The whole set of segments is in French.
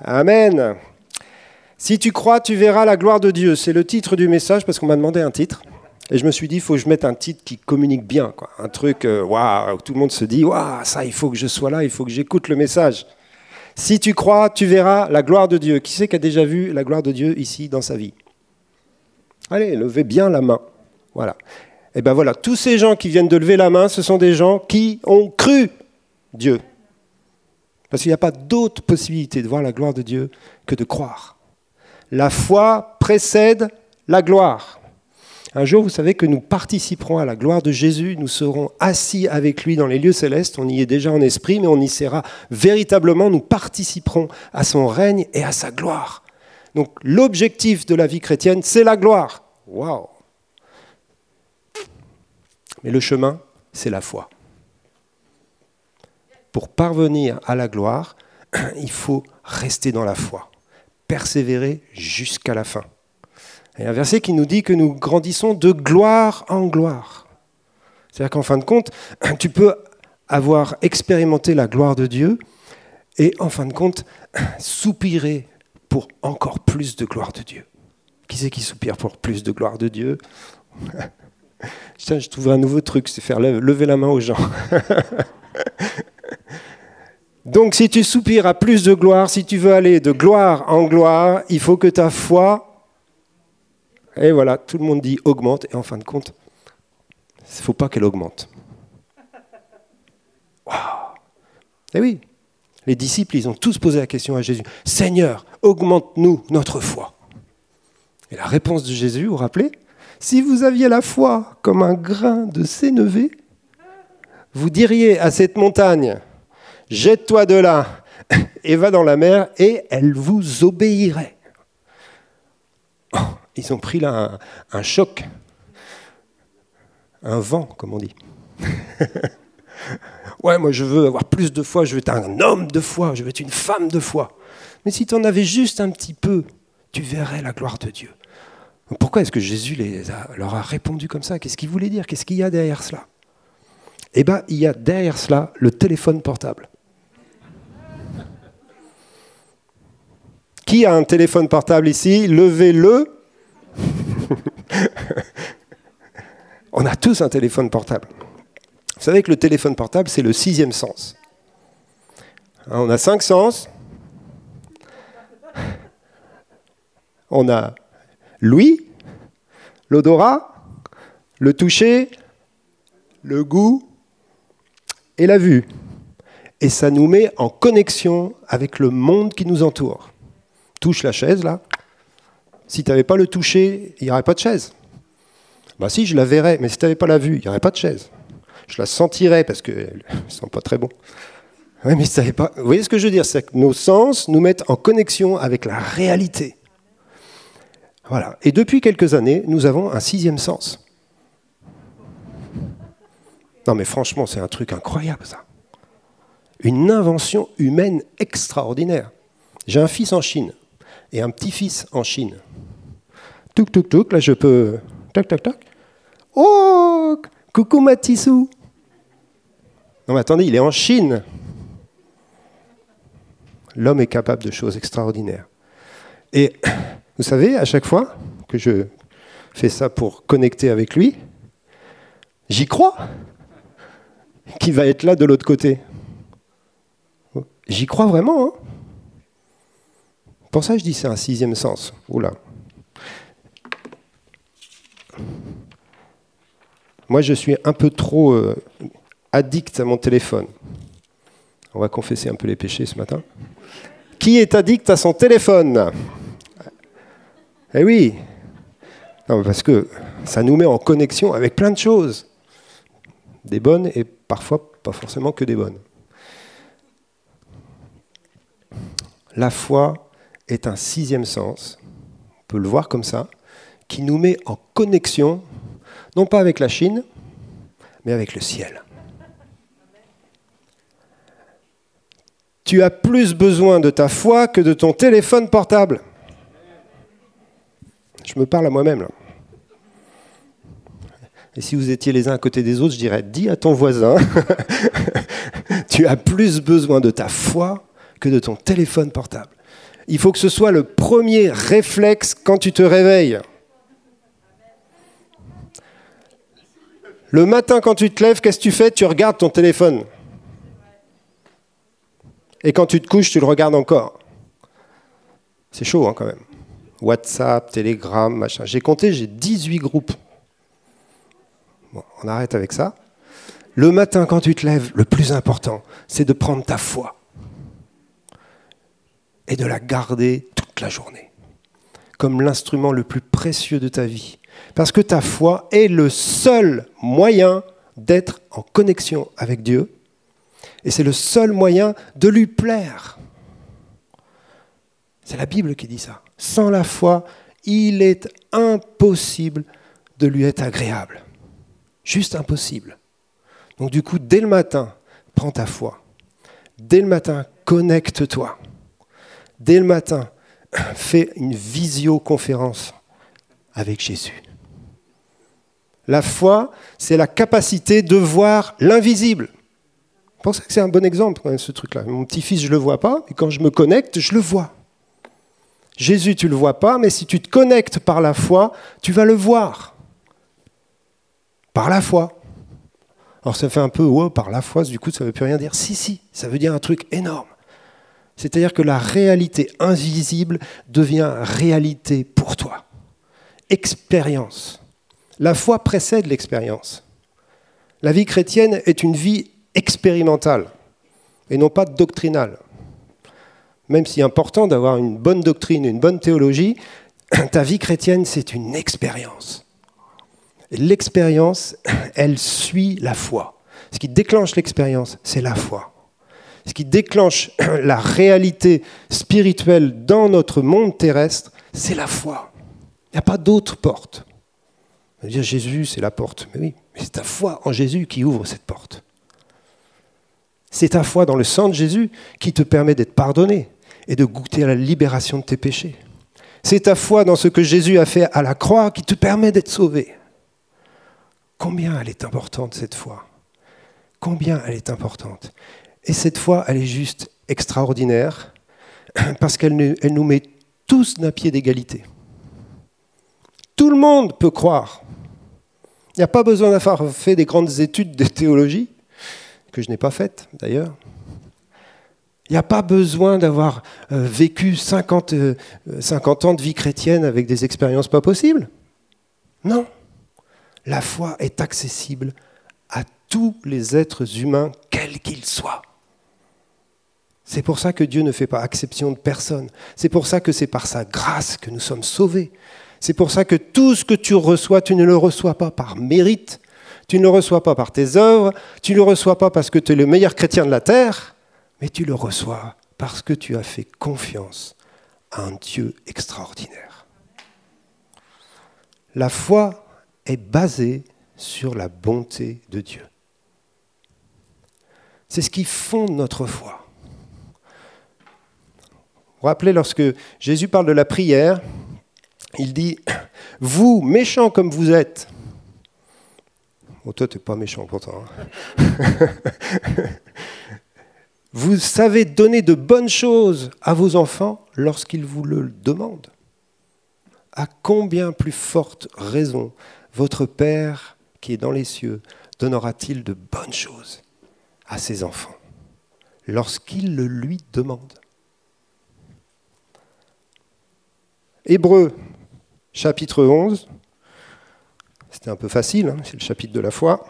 Amen. Si tu crois, tu verras la gloire de Dieu. C'est le titre du message parce qu'on m'a demandé un titre. Et je me suis dit, il faut que je mette un titre qui communique bien. Quoi. Un truc, euh, waouh, où tout le monde se dit, waouh, ça, il faut que je sois là, il faut que j'écoute le message. Si tu crois, tu verras la gloire de Dieu. Qui c'est qui a déjà vu la gloire de Dieu ici dans sa vie? Allez, levez bien la main. Voilà. Et ben voilà, tous ces gens qui viennent de lever la main, ce sont des gens qui ont cru Dieu. Parce qu'il n'y a pas d'autre possibilité de voir la gloire de Dieu que de croire. La foi précède la gloire. Un jour, vous savez que nous participerons à la gloire de Jésus, nous serons assis avec lui dans les lieux célestes, on y est déjà en esprit, mais on y sera véritablement, nous participerons à son règne et à sa gloire. Donc l'objectif de la vie chrétienne, c'est la gloire. Waouh Mais le chemin, c'est la foi. Pour parvenir à la gloire, il faut rester dans la foi, persévérer jusqu'à la fin. A un verset qui nous dit que nous grandissons de gloire en gloire. C'est-à-dire qu'en fin de compte, tu peux avoir expérimenté la gloire de Dieu et en fin de compte, soupirer pour encore plus de gloire de Dieu. Qui c'est qui soupire pour plus de gloire de Dieu? Tiens, je trouve un nouveau truc, c'est faire lever la main aux gens. Donc si tu soupires à plus de gloire, si tu veux aller de gloire en gloire, il faut que ta foi et voilà, tout le monde dit augmente, et en fin de compte, il ne faut pas qu'elle augmente. Waouh Eh oui, les disciples, ils ont tous posé la question à Jésus, Seigneur, augmente-nous notre foi. Et la réponse de Jésus, vous vous rappelez? Si vous aviez la foi comme un grain de sénévé, vous diriez à cette montagne, jette-toi de là et va dans la mer, et elle vous obéirait. Oh, ils ont pris là un, choc, un vent, comme on dit. ouais, moi je veux avoir plus de foi, je veux être un homme de foi, je veux être une femme de foi. Mais si tu en avais juste un petit peu, tu verrais la gloire de Dieu. Pourquoi est-ce que Jésus leur a répondu comme ça? Qu'est-ce qu'il voulait dire? Qu'est-ce qu'il y a derrière cela? Eh bien, il y a derrière cela le téléphone portable. Qui a un téléphone portable ici? Levez-le On a tous un téléphone portable. Vous savez que le téléphone portable, c'est le sixième sens. Hein, on a cinq sens. On a l'ouïe, l'odorat, le toucher, le goût et la vue. Et ça nous met en connexion avec le monde qui nous entoure. Touche la chaise là, si tu n'avais pas le toucher, il n'y aurait pas de chaise. Bah si, je la verrais, mais si tu n'avais pas la vue, il n'y aurait pas de chaise. Je la sentirais parce qu'elle ne sent pas très bon. Mais pas... Vous voyez ce que je veux dire C'est que nos sens nous mettent en connexion avec la réalité. Voilà. Et depuis quelques années, nous avons un sixième sens. Non mais franchement, c'est un truc incroyable ça. Une invention humaine extraordinaire. J'ai un fils en Chine et un petit-fils en Chine. Touk, touk, touk, là je peux... Tac, tac, tac. Oh Coucou Matissou Non mais attendez, il est en Chine. L'homme est capable de choses extraordinaires. Et vous savez, à chaque fois que je fais ça pour connecter avec lui, j'y crois qu'il va être là de l'autre côté. J'y crois vraiment. Hein pour ça, je dis c'est un sixième sens. Oula. Moi, je suis un peu trop euh, addict à mon téléphone. On va confesser un peu les péchés ce matin. Qui est addict à son téléphone? Eh oui. parce que ça nous met en connexion avec plein de choses. Des bonnes et parfois pas forcément que des bonnes. La foi est un sixième sens, on peut le voir comme ça, qui nous met en connexion, non pas avec la Chine, mais avec le ciel. Tu as plus besoin de ta foi que de ton téléphone portable. Je me parle à moi-même là. Et si vous étiez les uns à côté des autres, je dirais, dis à ton voisin, tu as plus besoin de ta foi que de ton téléphone portable. Il faut que ce soit le premier réflexe quand tu te réveilles. Le matin, quand tu te lèves, qu'est-ce que tu fais? Tu regardes ton téléphone. Et quand tu te couches, tu le regardes encore. C'est chaud hein, quand même. WhatsApp, Telegram, machin. J'ai compté, j'ai 18 groupes. Bon, on arrête avec ça. Le matin, quand tu te lèves, le plus important, c'est de prendre ta foi et de la garder toute la journée, comme l'instrument le plus précieux de ta vie. Parce que ta foi est le seul moyen d'être en connexion avec Dieu, et c'est le seul moyen de lui plaire. C'est la Bible qui dit ça. Sans la foi, il est impossible de lui être agréable. Juste impossible. Donc du coup, dès le matin, prends ta foi. Dès le matin, connecte-toi. Dès le matin, fais une visioconférence avec Jésus. La foi, c'est la capacité de voir l'invisible. Je pense que c'est un bon exemple, ce truc-là. Mon petit-fils, je ne le vois pas, et quand je me connecte, je le vois. Jésus, tu ne le vois pas, mais si tu te connectes par la foi, tu vas le voir. Par la foi. Alors ça fait un peu, oh, par la foi, du coup, ça ne veut plus rien dire. Si, si, ça veut dire un truc énorme. C'est-à-dire que la réalité invisible devient réalité pour toi. Expérience. La foi précède l'expérience. La vie chrétienne est une vie expérimentale et non pas doctrinale même si important d'avoir une bonne doctrine, une bonne théologie, ta vie chrétienne, c'est une expérience. L'expérience, elle suit la foi. Ce qui déclenche l'expérience, c'est la foi. Ce qui déclenche la réalité spirituelle dans notre monde terrestre, c'est la foi. Il n'y a pas d'autre porte. On va dire Jésus, c'est la porte. Mais oui, c'est ta foi en Jésus qui ouvre cette porte. C'est ta foi dans le sang de Jésus qui te permet d'être pardonné, et de goûter à la libération de tes péchés. C'est ta foi dans ce que Jésus a fait à la croix qui te permet d'être sauvé. Combien elle est importante cette foi Combien elle est importante Et cette foi, elle est juste extraordinaire parce qu'elle nous met tous d'un pied d'égalité. Tout le monde peut croire. Il n'y a pas besoin d'avoir fait des grandes études de théologie, que je n'ai pas faites d'ailleurs. Il n'y a pas besoin d'avoir euh, vécu 50, 50 euh, ans de vie chrétienne avec des expériences pas possibles. Non. La foi est accessible à tous les êtres humains, quels qu'ils soient. C'est pour ça que Dieu ne fait pas exception de personne. C'est pour ça que c'est par sa grâce que nous sommes sauvés. C'est pour ça que tout ce que tu reçois, tu ne le reçois pas par mérite, tu ne le reçois pas par tes œuvres, tu ne le reçois pas parce que tu es le meilleur chrétien de la terre, mais tu le reçois parce que tu as fait confiance à un Dieu extraordinaire. La foi est basée sur la bonté de Dieu. C'est ce qui fonde notre foi. Vous vous rappelez, lorsque Jésus parle de la prière, il dit, vous, méchants comme vous êtes, toi, tu n'es pas méchant pourtant. Hein. Vous savez donner de bonnes choses à vos enfants lorsqu'ils vous le demandent. À combien plus forte raison votre Père qui est dans les cieux donnera-t-il de bonnes choses à ses enfants lorsqu'ils le lui demandent Hébreu chapitre 11, c'était un peu facile, hein, c'est le chapitre de la foi.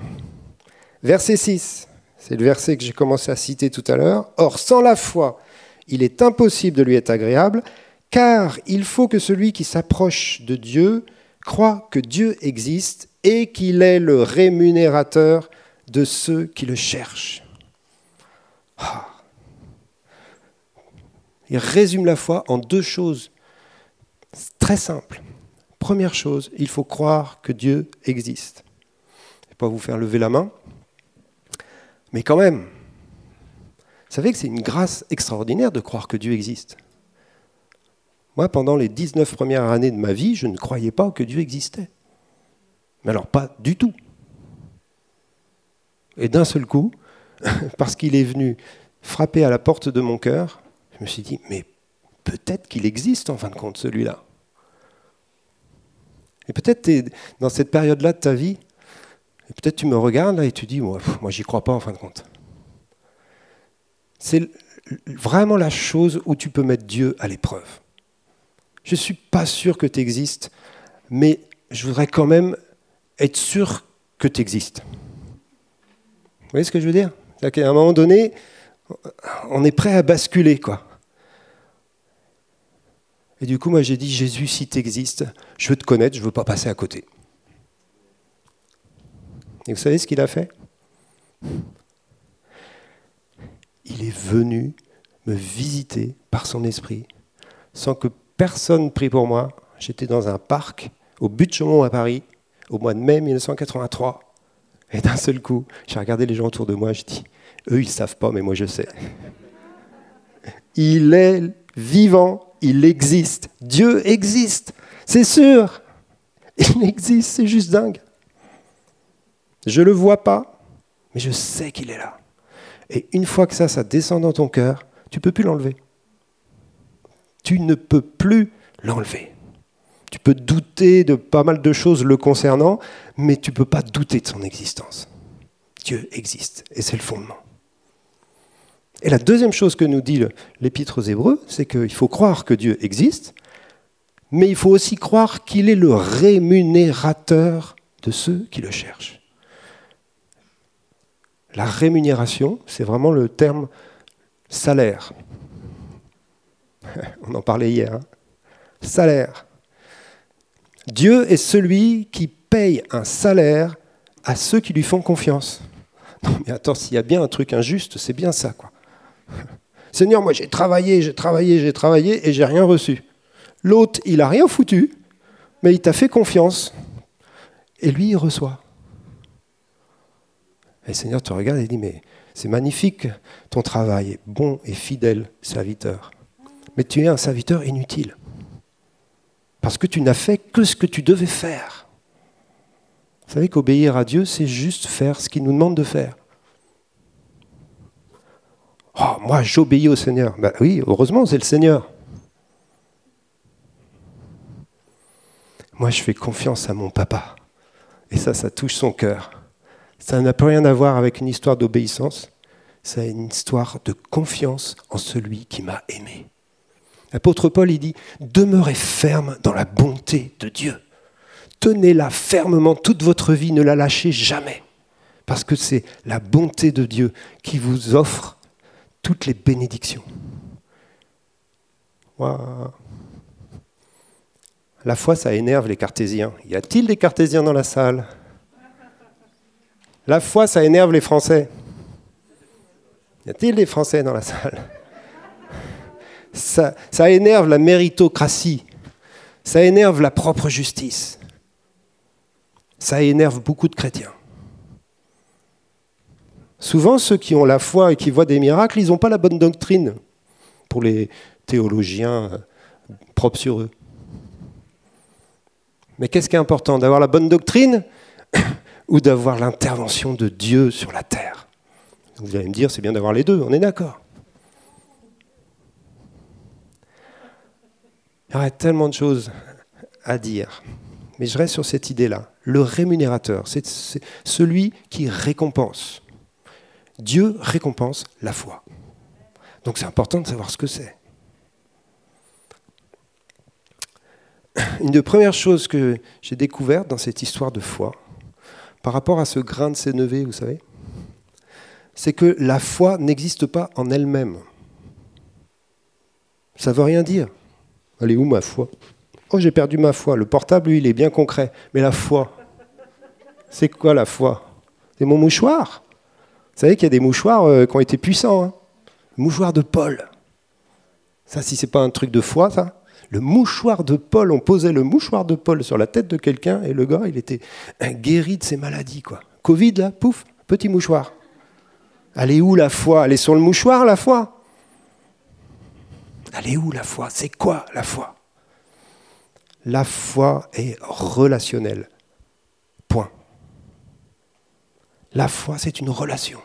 Verset 6. C'est le verset que j'ai commencé à citer tout à l'heure. Or, sans la foi, il est impossible de lui être agréable, car il faut que celui qui s'approche de Dieu croit que Dieu existe et qu'il est le rémunérateur de ceux qui le cherchent. Ah. Il résume la foi en deux choses très simples. Première chose, il faut croire que Dieu existe. Je ne vais pas vous faire lever la main, mais quand même, vous savez que c'est une grâce extraordinaire de croire que Dieu existe. Moi, pendant les 19 premières années de ma vie, je ne croyais pas que Dieu existait. Mais alors pas du tout. Et d'un seul coup, parce qu'il est venu frapper à la porte de mon cœur, Je me suis dit, mais peut-être qu'il existe en fin de compte, celui-là. Et peut-être tu es dans cette période-là de ta vie, et peut-être tu me regardes là et tu dis, moi, j'y crois pas en fin de compte. C'est vraiment la chose où tu peux mettre Dieu à l'épreuve. Je ne suis pas sûr que tu existes, mais je voudrais quand même être sûr que tu existes. Vous voyez ce que je veux dire? À un moment donné, on est prêt à basculer, quoi. Et du coup, moi, j'ai dit, Jésus, si tu existes, je veux te connaître, je ne veux pas passer à côté. Et vous savez ce qu'il a fait? Il est venu me visiter par son esprit, sans que personne prie pour moi. J'étais dans un parc au but de Chaumont à Paris, au mois de mai 1983. Et d'un seul coup, j'ai regardé les gens autour de moi, je dis, eux, ils ne savent pas, mais moi, je sais. Il est vivant, il existe. Dieu existe, c'est sûr. Il existe, c'est juste dingue. Je ne le vois pas, mais je sais qu'il est là. Et une fois que ça, ça descend dans ton cœur, tu ne peux plus l'enlever. Tu ne peux plus l'enlever. Tu peux douter de pas mal de choses le concernant, mais tu ne peux pas douter de son existence. Dieu existe, et c'est le fondement. Et la deuxième chose que nous dit l'Épître aux Hébreux, c'est qu'il faut croire que Dieu existe, mais il faut aussi croire qu'il est le rémunérateur de ceux qui le cherchent. La rémunération, c'est vraiment le terme salaire. On en parlait hier. Hein. salaire. Dieu est celui qui paye un salaire à ceux qui lui font confiance. Mais attends, s'il y a bien un truc injuste, c'est bien ça, quoi. Seigneur, moi j'ai travaillé, j'ai travaillé, j'ai travaillé et j'ai rien reçu. L'autre, il a rien foutu, mais il t'a fait confiance. Et lui, il reçoit. Et le Seigneur te regarde et dit, mais c'est magnifique ton travail, bon et fidèle serviteur. Mais tu es un serviteur inutile. Parce que tu n'as fait que ce que tu devais faire. Vous savez qu'obéir à Dieu, c'est juste faire ce qu'il nous demande de faire. Oh, moi, j'obéis au Seigneur. Ben oui, heureusement, c'est le Seigneur. Moi, je fais confiance à mon papa. Et ça, ça touche son cœur. Ça n'a plus rien à voir avec une histoire d'obéissance. C'est une histoire de confiance en celui qui m'a aimé. L'apôtre Paul, il dit, demeurez ferme dans la bonté de Dieu. Tenez-la fermement toute votre vie, ne la lâchez jamais. Parce que c'est la bonté de Dieu qui vous offre toutes les bénédictions. La foi, ça énerve les cartésiens. Y a-t-il des cartésiens dans la salle? La foi, ça énerve les Français. Y a-t-il des Français dans la salle? Ça, ça énerve la méritocratie. Ça énerve la propre justice. Ça énerve beaucoup de chrétiens. Souvent, ceux qui ont la foi et qui voient des miracles, ils n'ont pas la bonne doctrine pour les théologiens euh, propres sur eux. Mais qu'est-ce qui est important D'avoir la bonne doctrine ou d'avoir l'intervention de Dieu sur la terre? Vous allez me dire, c'est bien d'avoir les deux, on est d'accord. Il y aurait tellement de choses à dire. Mais je reste sur cette idée-là. Le rémunérateur, c'est celui qui récompense. Dieu récompense la foi. Donc c'est important de savoir ce que c'est. Une des premières choses que j'ai découvertes dans cette histoire de foi, par rapport à ce grain de sénévé, vous savez, c'est que la foi n'existe pas en elle-même. Ça ne veut rien dire. Elle est où ma foi? Oh, j'ai perdu ma foi. Le portable, lui, il est bien concret. Mais la foi, c'est quoi la foi? C'est mon mouchoir savez qu'il y a des mouchoirs euh, qui ont été puissants. Hein le mouchoir de Paul. Ça, si c'est pas un truc de foi, ça. Le mouchoir de Paul, on posait le mouchoir de Paul sur la tête de quelqu'un et le gars, il était guéri de ses maladies. quoi. Covid, là, pouf, petit mouchoir. Elle est où la foi? Elle est sur le mouchoir, la foi? Elle est où la foi? C'est quoi la foi? La foi est relationnelle. Point. La foi, c'est une relation.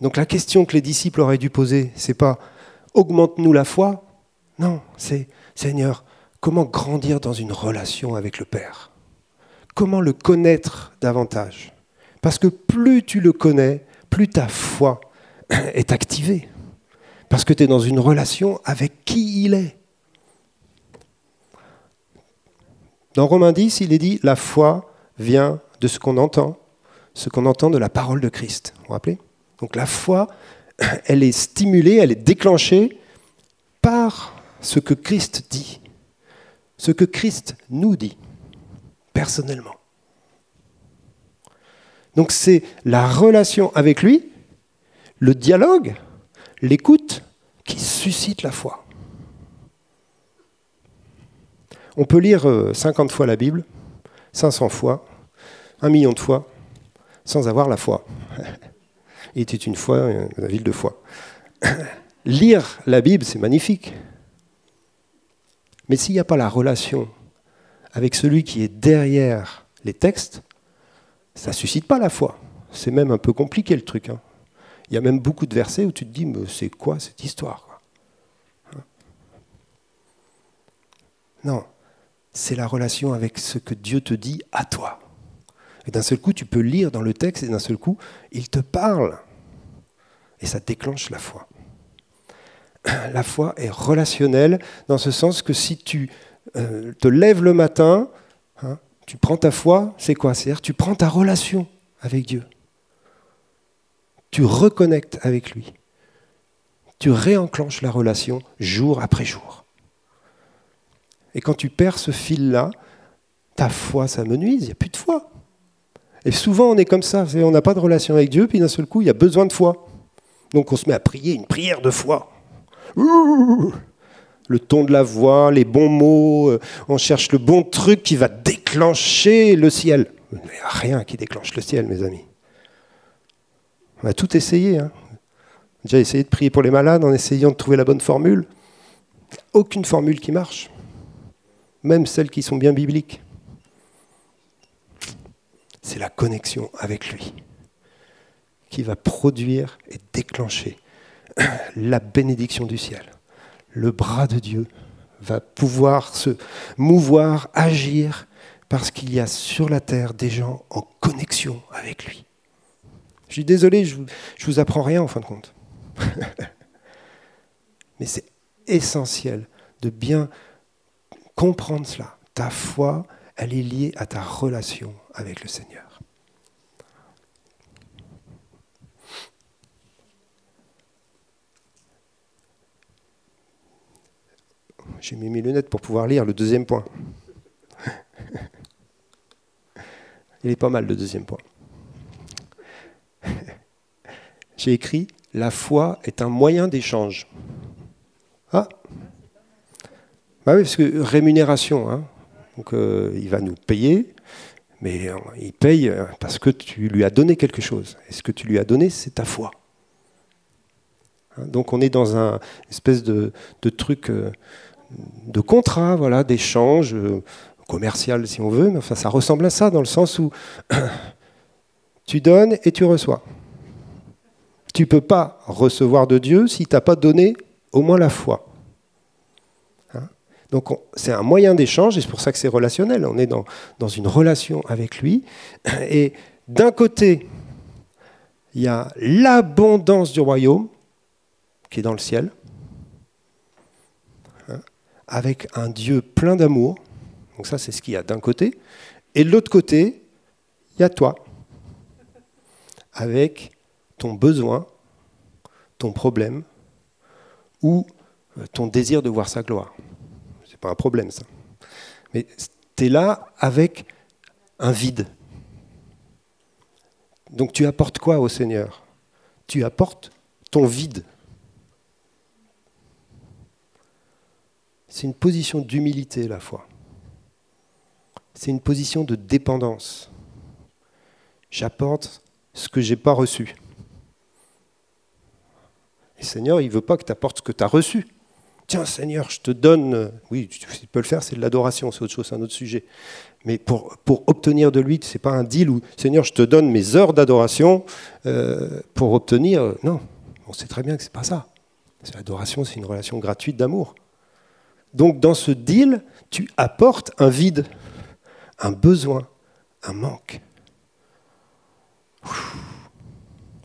Donc la question que les disciples auraient dû poser, c'est pas augmente-nous la foi, non, c'est Seigneur, comment grandir dans une relation avec le Père? Comment le connaître davantage? Parce que plus tu le connais, plus ta foi est activée. Parce que tu es dans une relation avec qui il est. Dans Romains 10, il est dit, la foi vient de ce qu'on entend, ce qu'on entend de la parole de Christ. Vous vous rappelez? Donc la foi, elle est stimulée, elle est déclenchée par ce que Christ dit, ce que Christ nous dit, personnellement. Donc c'est la relation avec lui, le dialogue, l'écoute qui suscite la foi. On peut lire 50 euh, fois la Bible, 500 fois, un million de fois, sans avoir la foi. Il était une fois la ville de foi. Lire la Bible, c'est magnifique. Mais s'il n'y a pas la relation avec celui qui est derrière les textes, ça ne suscite pas la foi. C'est même un peu compliqué le truc. Hein. Il y a même beaucoup de versets où tu te dis, mais c'est quoi cette histoire hein? Non, c'est la relation avec ce que Dieu te dit à toi. Et d'un seul coup, tu peux lire dans le texte et d'un seul coup, il te parle. Et ça déclenche la foi. La foi est relationnelle dans ce sens que si tu euh, te lèves le matin, hein, tu prends ta foi, c'est quoi? C'est-à-dire tu prends ta relation avec Dieu. Tu reconnectes avec lui. Tu réenclenches la relation jour après jour. Et quand tu perds ce fil-là, ta foi s'amenuise, il n'y a plus de foi. Et souvent, on est comme ça, on n'a pas de relation avec Dieu, puis d'un seul coup, il y a besoin de foi. Donc on se met à prier une prière de foi. Le ton de la voix, les bons mots, euh, on cherche le bon truc qui va déclencher le ciel. Il n'y a rien qui déclenche le ciel, mes amis. On a tout essayé. Hein. Déjà essayé de prier pour les malades en essayant de trouver la bonne formule. Aucune formule qui marche. Même celles qui sont bien bibliques c'est la connexion avec lui qui va produire et déclencher la bénédiction du ciel. Le bras de Dieu va pouvoir se mouvoir, agir, parce qu'il y a sur la terre des gens en connexion avec lui. Je suis désolé, je ne vous apprends rien en fin de compte. Mais c'est essentiel de bien comprendre cela. Ta foi, elle est liée à ta relation avec le Seigneur. J'ai mis mes lunettes pour pouvoir lire le deuxième point. Il est pas mal le deuxième point. J'ai écrit La foi est un moyen d'échange. Ah bah oui, parce que rémunération, hein. Donc euh, il va nous payer, mais euh, il paye euh, parce que tu lui as donné quelque chose. Et ce que tu lui as donné, c'est ta foi. Hein, donc on est dans un espèce de, truc de contrat, voilà, d'échange commercial si on veut, mais enfin ça ressemble à ça dans le sens où tu donnes et tu reçois. Tu ne peux pas recevoir de Dieu si tu n'as pas donné au moins la foi. Donc c'est un moyen d'échange et c'est pour ça que c'est relationnel. On est dans, dans une relation avec lui. Et d'un côté, il y a l'abondance du royaume qui est dans le ciel, hein, avec un Dieu plein d'amour. Donc ça, c'est ce qu'il y a d'un côté. Et de l'autre côté, il y a toi, avec ton besoin, ton problème ou euh, ton désir de voir sa gloire pas un problème ça. Mais tu es là avec un vide. Donc tu apportes quoi au Seigneur? Tu apportes ton vide. C'est une position d'humilité la foi. C'est une position de dépendance. J'apporte ce que j'ai pas reçu. Et Seigneur, il veut pas que tu apportes ce que tu as reçu. Tiens Seigneur, je te donne... Oui, tu peux le faire, c'est de l'adoration, c'est autre chose, c'est un autre sujet. Mais pour, pour obtenir de lui, ce n'est pas un deal où Seigneur, je te donne mes heures d'adoration euh, pour obtenir... Non, on sait très bien que ce n'est pas ça. L'adoration, c'est une relation gratuite d'amour. Donc dans ce deal, tu apportes un vide, un besoin, un manque.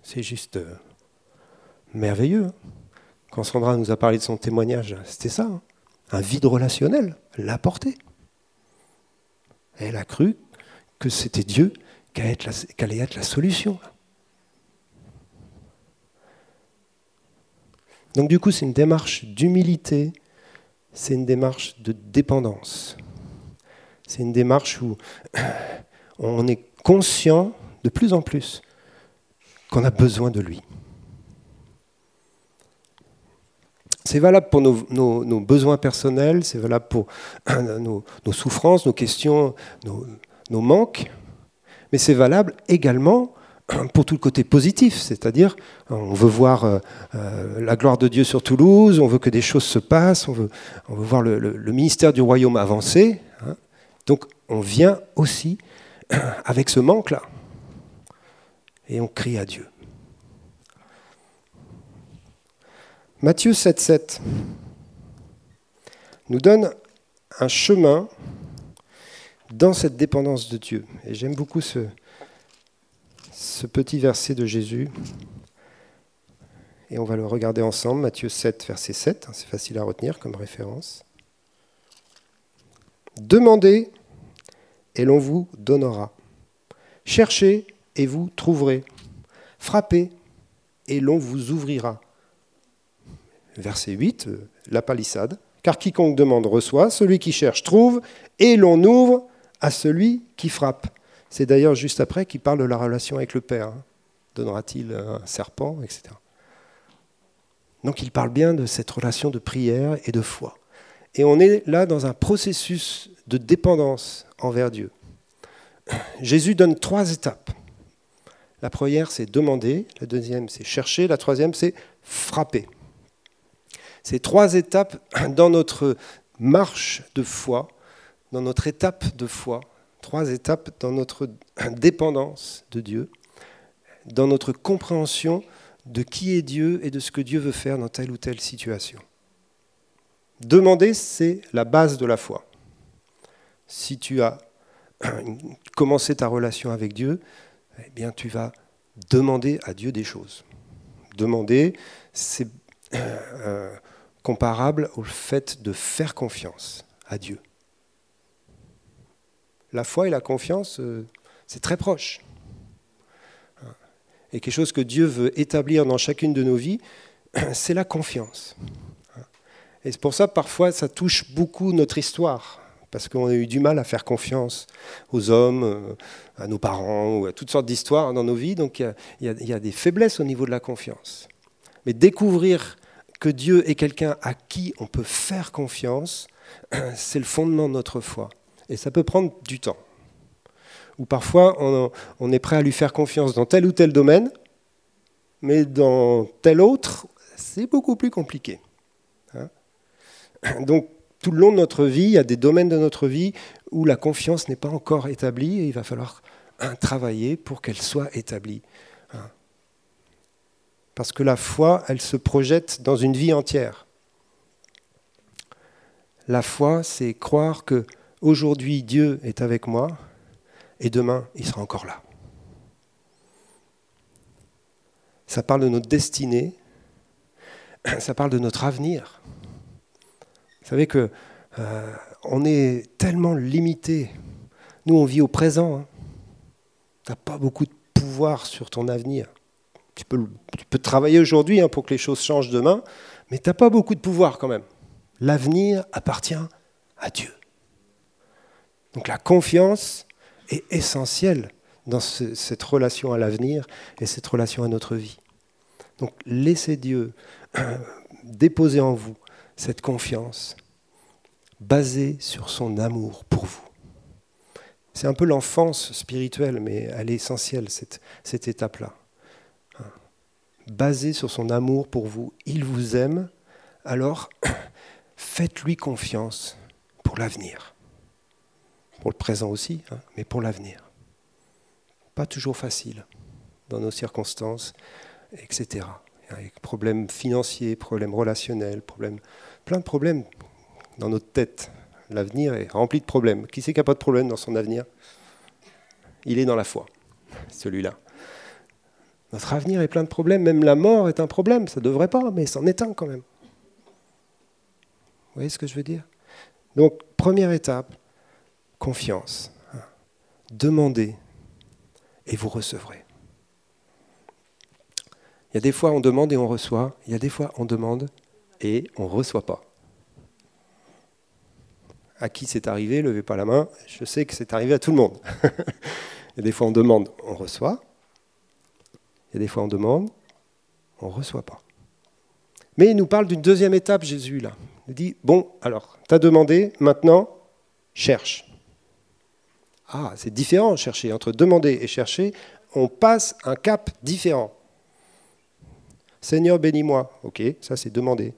C'est juste euh, merveilleux. Hein. Quand Sandra nous a parlé de son témoignage, c'était ça, hein. un vide relationnel, l'a porté. Elle a cru que c'était Dieu qui allait être la solution. Donc du coup, c'est une démarche d'humilité, c'est une démarche de dépendance. C'est une démarche où on est conscient de plus en plus qu'on a besoin de lui. C'est valable pour nos, besoins personnels, c'est valable pour nos, souffrances, nos questions, nos, manques, mais c'est valable également pour tout le côté positif, c'est-à-dire on veut voir euh, euh, la gloire de Dieu sur Toulouse, on veut que des choses se passent, on veut, voir le, ministère du royaume avancer. Hein. Donc on vient aussi avec ce manque-là et on crie à Dieu. Matthieu 7,7 nous donne un chemin dans cette dépendance de Dieu. Et j'aime beaucoup ce, ce petit verset de Jésus. Et on va le regarder ensemble, Matthieu 7, verset 7, c'est facile à retenir comme référence. Demandez et l'on vous donnera. Cherchez et vous trouverez. Frappez et l'on vous ouvrira verset 8, euh, la palissade. Car quiconque demande reçoit, celui qui cherche trouve, et l'on ouvre à celui qui frappe. C'est d'ailleurs juste après qu'il parle de la relation avec le Père. Hein. Donnera-t-il un serpent, etc. Donc il parle bien de cette relation de prière et de foi. Et on est là dans un processus de dépendance envers Dieu. Jésus donne trois étapes. La première, c'est demander, la deuxième, c'est chercher, la troisième, c'est frapper. Ces trois étapes dans notre marche de foi, dans notre étape de foi, trois étapes dans notre dépendance de Dieu, dans notre compréhension de qui est Dieu et de ce que Dieu veut faire dans telle ou telle situation. Demander, c'est la base de la foi. Si tu as commencé ta relation avec Dieu, eh bien tu vas demander à Dieu des choses. Demander, c'est euh, comparable au fait de faire confiance à Dieu. La foi et la confiance, euh, c'est très proche. Et quelque chose que Dieu veut établir dans chacune de nos vies, c'est la confiance. Et c'est pour ça, parfois, ça touche beaucoup notre histoire, parce qu'on a eu du mal à faire confiance aux hommes, euh, à nos parents, ou à toutes sortes d'histoires dans nos vies. Donc il y, a des faiblesses au niveau de la confiance. Mais découvrir que Dieu est quelqu'un à qui on peut faire confiance, c'est le fondement de notre foi. Et ça peut prendre du temps. Ou parfois, on, est prêt à lui faire confiance dans tel ou tel domaine, mais dans tel autre, c'est beaucoup plus compliqué. Hein. Donc, tout le long de notre vie, il y a des domaines de notre vie où la confiance n'est pas encore établie et il va falloir travailler pour qu'elle soit établie. Parce que la foi, elle se projette dans une vie entière. La foi, c'est croire que aujourd'hui Dieu est avec moi et demain il sera encore là. Ça parle de notre destinée, ça parle de notre avenir. Vous savez que euh, on est tellement limité. Nous, on vit au présent. Hein. Tu n'as pas beaucoup de pouvoir sur ton avenir. Tu peux, travailler aujourd'hui hein, pour que les choses changent demain, mais tu n'as pas beaucoup de pouvoir quand même. L'avenir appartient à Dieu. Donc la confiance est essentielle dans cette relation à l'avenir et cette relation à notre vie. Donc laissez Dieu déposer en vous cette confiance basée sur son amour pour vous. C'est un peu l'enfance spirituelle, mais elle est essentielle, cette étape-là basé sur son amour pour vous. Il vous aime, alors Faites-lui confiance pour l'avenir. Pour le présent aussi, hein, mais pour l'avenir. Pas toujours facile dans nos circonstances, etc. Avec problèmes financiers, problèmes relationnels, problèmes, plein de problèmes dans notre tête. L'avenir est rempli de problèmes. Qui c'est qui n'a pas de problème dans son avenir? Il est dans la foi, celui-là. Notre avenir est plein de problèmes, même la mort est un problème, ça ne devrait pas, mais c'en est un quand même. Vous voyez ce que je veux dire? Donc, première étape, confiance. Demandez et vous recevrez. Il y a des fois on demande et on reçoit, il y a des fois on demande et on ne reçoit pas. À qui c'est arrivé? Levez pas la main. Je sais que c'est arrivé à tout le monde. il y a des fois on demande, on reçoit. Il y a des fois on demande, on ne reçoit pas. Mais il nous parle d'une deuxième étape, Jésus, là. Il dit, bon, alors, tu as demandé, maintenant, cherche. Ah, c'est différent, chercher. Entre demander et chercher, on passe un cap différent. Seigneur, bénis-moi. Ok, ça c'est demander.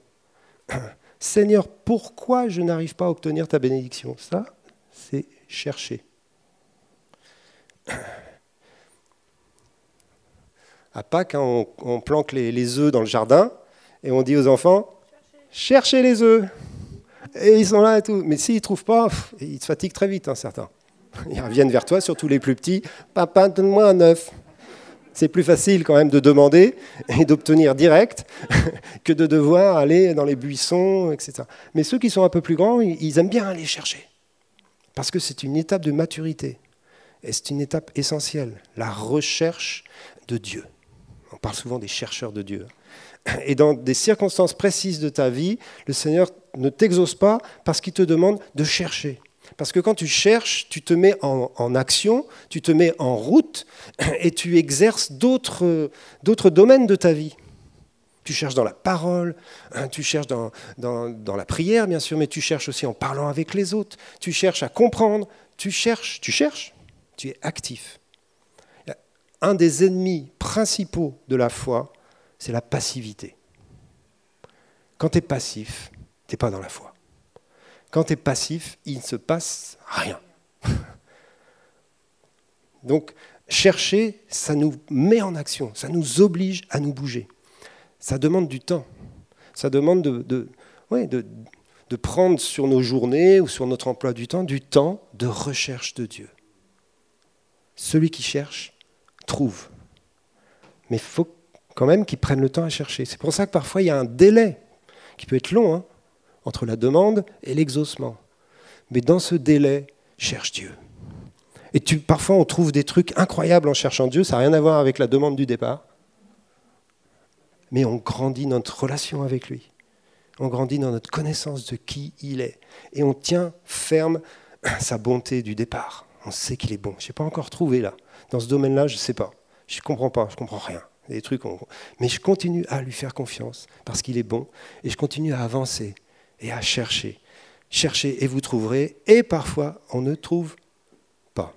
Seigneur, pourquoi je n'arrive pas à obtenir ta bénédiction? Ça, c'est chercher. À Pâques, hein, on, planque les, œufs dans le jardin et on dit aux enfants cherchez les œufs. Et ils sont là et tout. Mais s'ils ne trouvent pas, ils se fatiguent très vite, hein, certains. Ils reviennent vers toi, surtout les plus petits. Papa, donne-moi un œuf c'est plus facile quand même de demander et d'obtenir direct que de devoir aller dans les buissons, etc. Mais ceux qui sont un peu plus grands, ils aiment bien aller chercher. Parce que c'est une étape de maturité. Et c'est une étape essentielle, la recherche de Dieu. On parle souvent des chercheurs de Dieu. Et dans des circonstances précises de ta vie, le Seigneur ne t'exauce pas parce qu'il te demande de chercher. Parce que quand tu cherches, tu te mets en, action, tu te mets en route et tu exerces d'autres domaines de ta vie. Tu cherches dans la parole, hein, tu cherches dans, dans, la prière, bien sûr, mais tu cherches aussi en parlant avec les autres. Tu cherches à comprendre. Tu cherches, tu cherches, tu es actif. Un des ennemis principaux de la foi, c'est la passivité. Quand tu es passif, tu n'es pas dans la foi. Quand tu es passif, il ne se passe rien. Donc, chercher, ça nous met en action, ça nous oblige à nous bouger. Ça demande du temps. Ça demande de, prendre sur nos journées ou sur notre emploi du temps du temps de recherche de Dieu. Celui qui cherche trouve. Mais il faut quand même qu'il prenne le temps à chercher. C'est pour ça que parfois il y a un délai qui peut être long. Hein entre la demande et l'exaucement. Mais dans ce délai, cherche Dieu. Et parfois, on trouve des trucs incroyables en cherchant Dieu, ça n'a rien à voir avec la demande du départ. Mais on grandit notre relation avec lui. On grandit dans notre connaissance de qui il est. Et on tient ferme sa bonté du départ. On sait qu'il est bon. Je n'ai pas encore trouvé là. Dans ce domaine-là, je ne sais pas. Je ne comprends pas, je ne comprends rien. Des trucs, Mais je continue à lui faire confiance parce qu'il est bon. Et je continue à avancer et à chercher. Cherchez et vous trouverez, et parfois on ne trouve pas.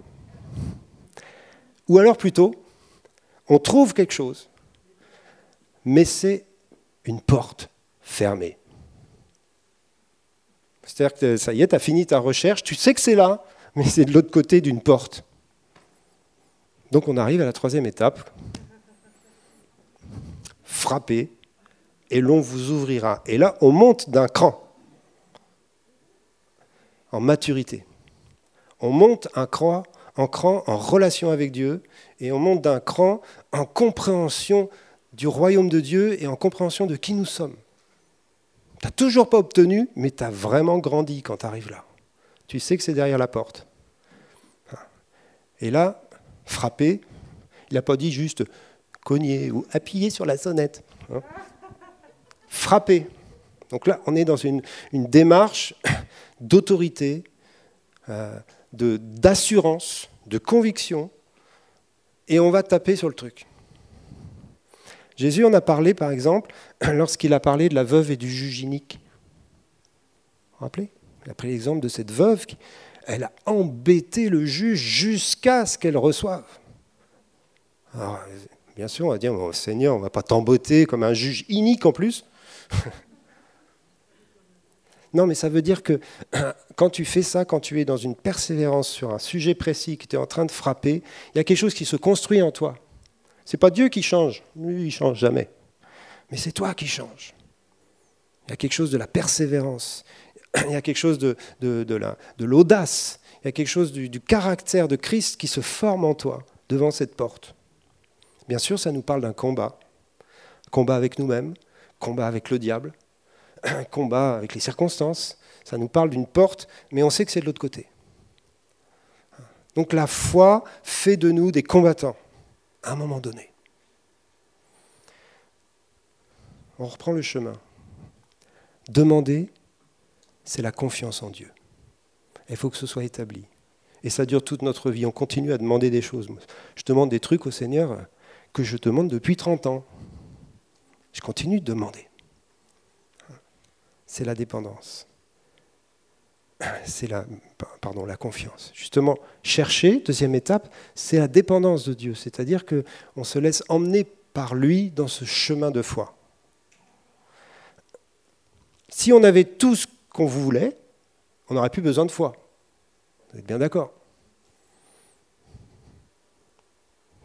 Ou alors plutôt, on trouve quelque chose, mais c'est une porte fermée. C'est-à-dire que ça y est, tu as fini ta recherche, tu sais que c'est là, mais c'est de l'autre côté d'une porte. Donc on arrive à la troisième étape. Frappez et l'on vous ouvrira. Et là, on monte d'un cran en maturité. On monte un cran, en cran en relation avec Dieu et on monte d'un cran en compréhension du royaume de Dieu et en compréhension de qui nous sommes. Tu n'as toujours pas obtenu, mais tu as vraiment grandi quand tu arrives là. Tu sais que c'est derrière la porte. Et là, frapper, il n'a pas dit juste cogner ou appuyer sur la sonnette. Hein. Frapper. Donc là, on est dans une démarche d'autorité, euh, d'assurance, de, conviction, et on va taper sur le truc. Jésus en a parlé, par exemple, lorsqu'il a parlé de la veuve et du juge inique. Vous vous rappelez? Il a pris l'exemple de cette veuve qui elle a embêté le juge jusqu'à ce qu'elle reçoive. Alors, bien sûr, on va dire, Seigneur, on ne va pas t'embêter comme un juge inique en plus. Non, mais ça veut dire que quand tu fais ça, quand tu es dans une persévérance sur un sujet précis que tu es en train de frapper, il y a quelque chose qui se construit en toi. C'est pas Dieu qui change, lui il change jamais. Mais c'est toi qui changes. Il y a quelque chose de la persévérance, il y a quelque chose de, l'audace, il y a quelque chose du caractère de Christ qui se forme en toi devant cette porte. Bien sûr, ça nous parle d'un combat. Combat avec nous-mêmes, combat avec le diable, combat avec les circonstances. Ça nous parle d'une porte, mais on sait que c'est de l'autre côté. Donc la foi fait de nous des combattants à un moment donné. On reprend le chemin. Demander, c'est la confiance en Dieu. Il faut que ce soit établi. Et ça dure toute notre vie. On continue à demander des choses. Je demande des trucs au Seigneur que je demande depuis 30 ans. Je continue de demander. C'est la dépendance. C'est la, pardon, la confiance. Justement, chercher, deuxième étape, c'est la dépendance de Dieu. C'est-à-dire qu'on se laisse emmener par lui dans ce chemin de foi. Si on avait tout ce qu'on voulait, on n'aurait plus besoin de foi. Vous êtes bien d'accord?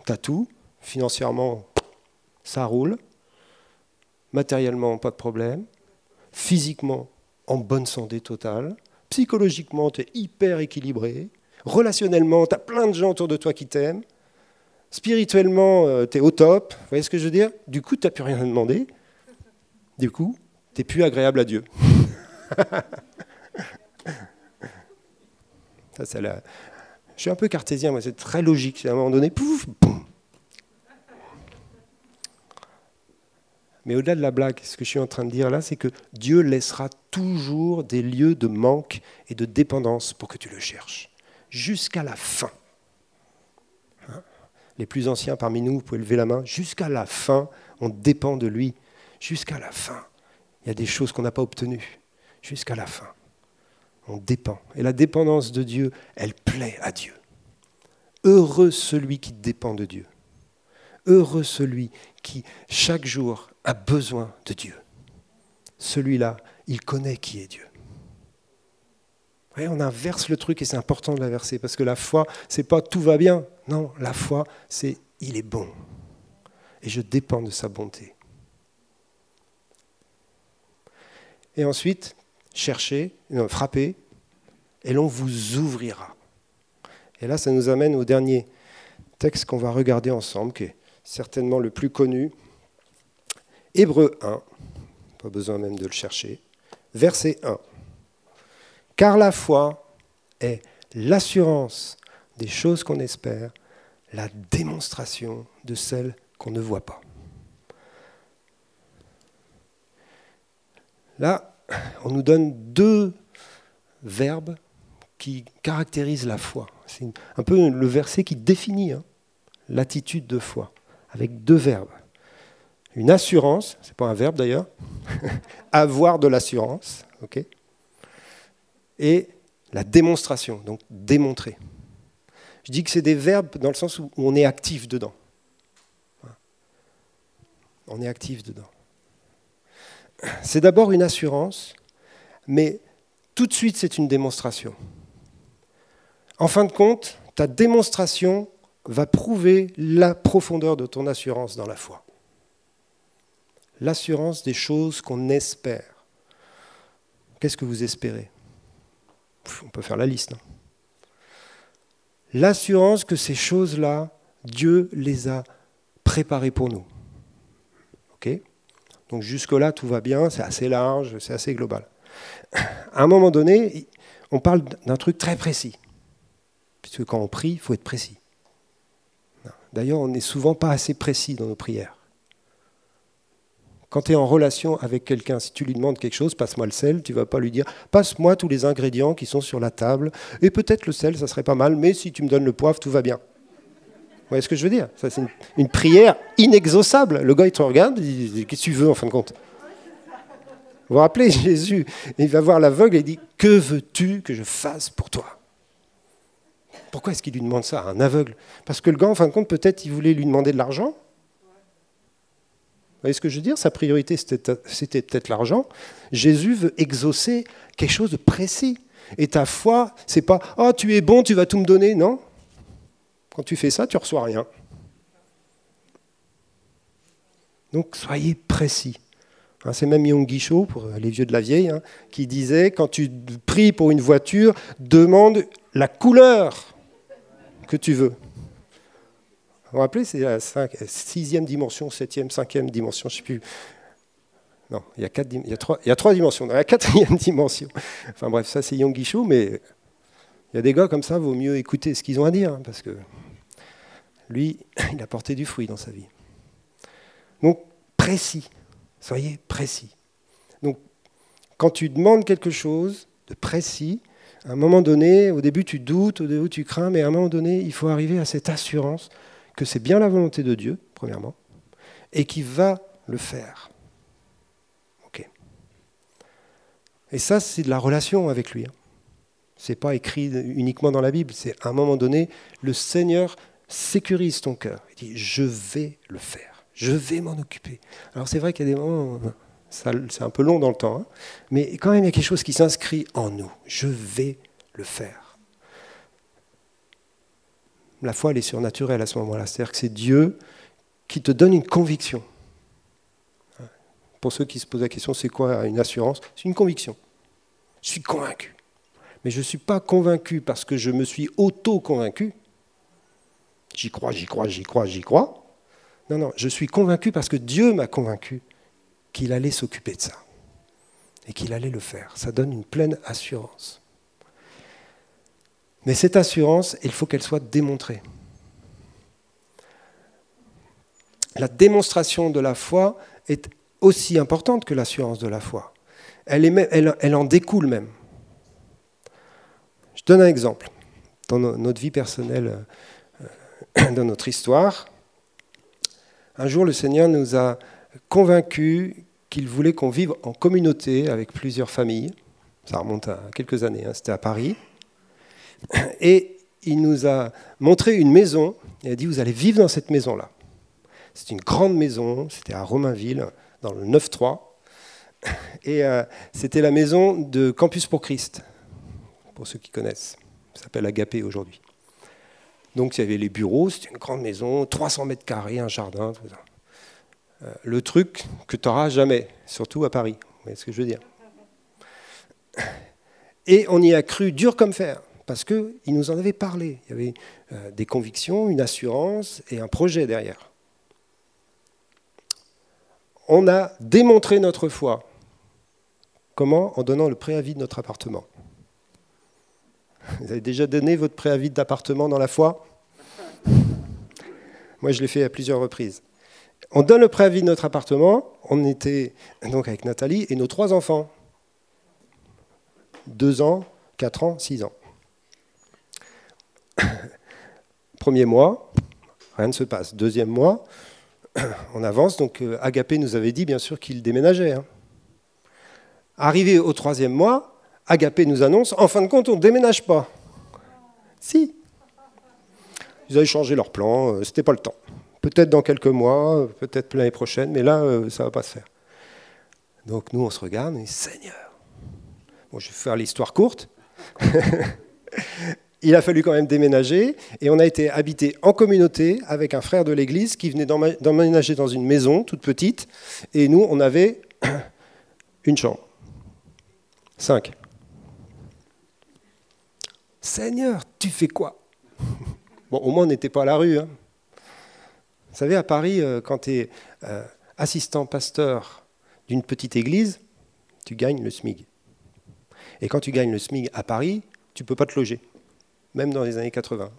T'as tout, financièrement, ça roule, matériellement, pas de problème, physiquement, en bonne santé totale, psychologiquement, tu es hyper équilibré, relationnellement, tu as plein de gens autour de toi qui t'aiment, spirituellement, euh, tu es au top, vous voyez ce que je veux dire? Du coup, tu n'as plus rien à demander, du coup, tu n'es plus agréable à Dieu. Ça. Je suis un peu cartésien, moi, c'est très logique. À un moment donné, pouf, boum. Mais au-delà de la blague, ce que je suis en train de dire là, c'est que Dieu laissera toujours des lieux de manque et de dépendance pour que tu le cherches, jusqu'à la fin. Hein? Les plus anciens parmi nous, vous pouvez lever la main, jusqu'à la fin, on dépend de lui, jusqu'à la fin. Il y a des choses qu'on n'a pas obtenues, jusqu'à la fin on dépend. Et la dépendance de Dieu, elle plaît à Dieu. Heureux celui qui dépend de Dieu. Heureux celui qui, chaque jour, a besoin de Dieu. Celui-là, il connaît qui est Dieu. on inverse le truc et c'est important de l'inverser parce que la foi, c'est pas tout va bien. Non, la foi, c'est il est bon. Et je dépends de sa bonté. Et ensuite, cherchez, frappez, et l'on vous ouvrira. Et là, ça nous amène au dernier texte qu'on va regarder ensemble, qui est certainement le plus connu. Hébreu 1, pas besoin même de le chercher, verset 1. Car la foi est l'assurance des choses qu'on espère, la démonstration de celles qu'on ne voit pas. Là, on nous donne deux verbes qui caractérisent la foi. C'est un peu le verset qui définit hein, l'attitude de foi, avec deux verbes. Une assurance, c'est pas un verbe d'ailleurs, avoir de l'assurance, ok Et la démonstration, donc démontrer. Je dis que c'est des verbes dans le sens où on est actif dedans. On est actif dedans c'est d'abord une assurance, mais tout de suite c'est une démonstration. En fin de compte, ta démonstration va prouver la profondeur de ton assurance dans la foi. L'assurance des choses qu'on espère. Qu'est-ce que vous espérez? On peut faire la liste. Hein. L'assurance que ces choses-là, Dieu les a préparées pour nous. OK? Donc jusque-là, tout va bien, c'est assez large, c'est assez global. À un moment donné, on parle d'un truc très précis. Puisque quand on prie, il faut être précis. D'ailleurs, on n'est souvent pas assez précis dans nos prières. Quand tu es en relation avec quelqu'un, si tu lui demandes quelque chose, passe-moi le sel, tu vas pas lui dire passe-moi tous les ingrédients qui sont sur la table, et peut-être le sel, ça serait pas mal, mais si tu me donnes le poivre, tout va bien. Vous voyez ce que je veux dire? C'est une, prière inexaucable. Le gars, il te regarde, il dit Qu'est-ce que tu veux en fin de compte? Vous vous rappelez, Jésus, il va voir l'aveugle et il dit Que veux-tu que je fasse pour toi? Pourquoi est-ce qu'il lui demande ça à un aveugle? Parce que le gars, en fin de compte, peut-être il voulait lui demander de l'argent voyez ce que je veux dire? Sa priorité, c'était peut-être l'argent. Jésus veut exaucer quelque chose de précis. Et ta foi, c'est pas Oh, tu es bon, tu vas tout me donner. Non. Quand tu fais ça, tu reçois rien. Donc soyez précis. Hein, c'est même Yong Guichot, pour les vieux de la vieille, hein, qui disait quand tu pries pour une voiture, demande la couleur que tu veux. Vous vous rappelez, c'est la sixième dimension, septième, cinquième dimension, je ne sais plus. Non, il y, a quatre, il, y a trois, il y a trois dimensions. Dans la quatrième dimension. Enfin bref, ça c'est Yong Guichot, mais il y a des gars comme ça, vaut mieux écouter ce qu'ils ont à dire, hein, parce que lui, il a porté du fruit dans sa vie. Donc, précis. Soyez précis. Donc, quand tu demandes quelque chose de précis, à un moment donné, au début tu doutes, au début tu crains, mais à un moment donné, il faut arriver à cette assurance que c'est bien la volonté de Dieu, premièrement, et qu'il va le faire. Et ça, c'est de la relation avec lui. Hein. Ce n'est pas écrit uniquement dans la Bible, c'est à un moment donné, le Seigneur sécurise ton cœur. Il dit, je vais le faire. Je vais m'en occuper. Alors c'est vrai qu'il y a des moments, c'est un peu long dans le temps, hein, mais quand même il y a quelque chose qui s'inscrit en nous. Je vais le faire. La foi, elle est surnaturelle à ce moment-là. C'est-à-dire que c'est Dieu qui te donne une conviction. Pour ceux qui se posent la question, c'est quoi une assurance? C'est une conviction. Je suis convaincu. Mais je ne suis pas convaincu parce que je me suis auto-convaincu. J'y crois, j'y crois, j'y crois, j'y crois. Non, non, je suis convaincu parce que Dieu m'a convaincu qu'il allait s'occuper de ça et qu'il allait le faire. Ça donne une pleine assurance. Mais cette assurance, il faut qu'elle soit démontrée. La démonstration de la foi est aussi importante que l'assurance de la foi. Elle, en découle même. Je donne un exemple. Dans notre vie personnelle, euh, dans notre histoire, un jour, le Seigneur nous a convaincus qu'il voulait qu'on vive en communauté avec plusieurs familles. Ça remonte à quelques années, hein, c'était à Paris. Et il nous a montré une maison. Il a dit, vous allez vivre dans cette maison-là. C'est une grande maison, c'était à Romainville, dans le 9-3. Et euh, c'était la maison de Campus pour Christ, pour ceux qui connaissent. Ça s'appelle Agapé aujourd'hui. Donc il y avait les bureaux, c'était une grande maison, 300 mètres carrés, un jardin, tout ça. Le truc que tu n'auras jamais, surtout à Paris. Vous voyez ce que je veux dire Et on y a cru dur comme fer, parce qu'il nous en avait parlé. Il y avait euh, des convictions, une assurance et un projet derrière. On a démontré notre foi. Comment? En donnant le préavis de notre appartement. Vous avez déjà donné votre préavis d'appartement dans la foi? Moi, je l'ai fait à plusieurs reprises. On donne le préavis de notre appartement. On était donc avec Nathalie et nos trois enfants. Deux ans, quatre ans, six ans. Premier mois, rien ne se passe. Deuxième mois, on avance. Donc euh, Agapé nous avait dit bien sûr qu'il déménageait. Hein. Arrivé au troisième mois, Agapé nous annonce, en fin de compte, on ne déménage pas. Si. Ils avaient changé leur plan, euh, ce n'était pas le temps. Peut-être dans quelques mois, peut-être l'année prochaine, mais là, euh, ça ne va pas se faire. Donc nous, on se regarde et Seigneur. Bon, je vais faire l'histoire courte. Il a fallu quand même déménager et on a été habité en communauté avec un frère de l'église qui venait d'emménager dans une maison toute petite et nous, on avait une chambre. Cinq. Seigneur, tu fais quoi? Bon, au moins, on n'était pas à la rue. Hein. Vous savez, à Paris, euh, quand tu es euh, assistant pasteur d'une petite église, tu gagnes le SMIG. Et quand tu gagnes le SMIG à Paris, tu ne peux pas te loger, même dans les années 80.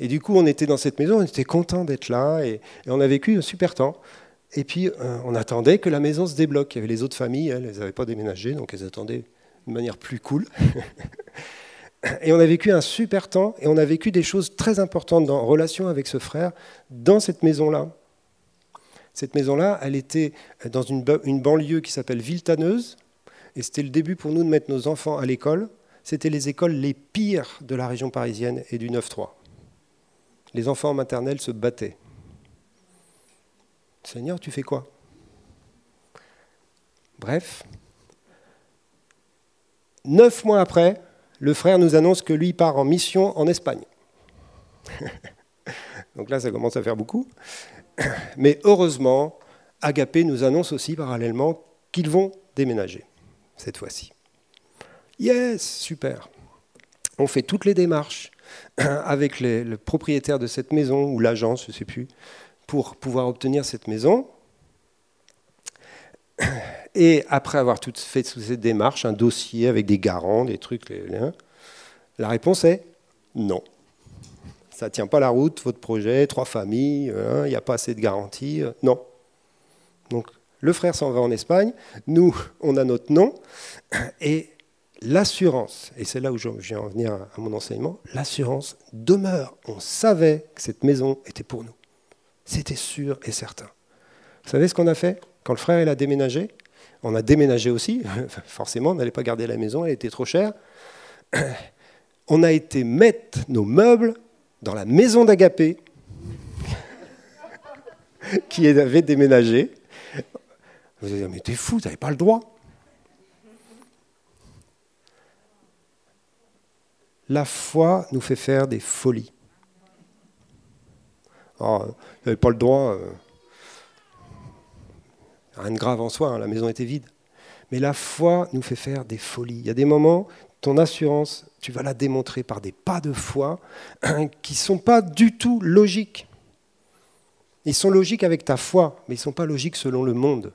Et du coup, on était dans cette maison, on était content d'être là, et, on a vécu un super temps. Et puis, euh, on attendait que la maison se débloque. Il y avait les autres familles, elles, elles n'avaient pas déménagé, donc elles attendaient de manière plus cool. Et on a vécu un super temps et on a vécu des choses très importantes en relation avec ce frère dans cette maison-là. Cette maison-là, elle était dans une, banlieue qui s'appelle Villetaneuse et c'était le début pour nous de mettre nos enfants à l'école. C'était les écoles les pires de la région parisienne et du 9-3. Les enfants en maternelle se battaient. Seigneur, tu fais quoi? Bref, neuf mois après, le frère nous annonce que lui part en mission en Espagne. Donc là, ça commence à faire beaucoup. Mais heureusement, Agapé nous annonce aussi parallèlement qu'ils vont déménager cette fois-ci. Yes, super. On fait toutes les démarches avec le propriétaire de cette maison ou l'agence, je ne sais plus, pour pouvoir obtenir cette maison. Et après avoir tout fait sous cette démarche, un dossier avec des garants, des trucs, la réponse est non. Ça ne tient pas la route, votre projet, trois familles, hein, il n'y a pas assez de garanties. Euh, non. Donc le frère s'en va en Espagne, nous, on a notre nom, et l'assurance, et c'est là où je viens en venir à mon enseignement, l'assurance demeure. On savait que cette maison était pour nous. C'était sûr et certain. Vous savez ce qu'on a fait quand le frère il a déménagé? On a déménagé aussi, forcément, on n'allait pas garder la maison, elle était trop chère. On a été mettre nos meubles dans la maison d'Agapé, qui avait déménagé. Vous allez dire, mais t'es fou, t'avais pas le droit. La foi nous fait faire des folies. Alors, oh, n'avait pas le droit. Euh, rien de grave en soi, hein, la maison était vide. Mais la foi nous fait faire des folies. Il y a des moments, ton assurance, tu vas la démontrer par des pas de foi qui ne sont pas du tout logiques. Ils sont logiques avec ta foi, mais ils ne sont pas logiques selon le monde.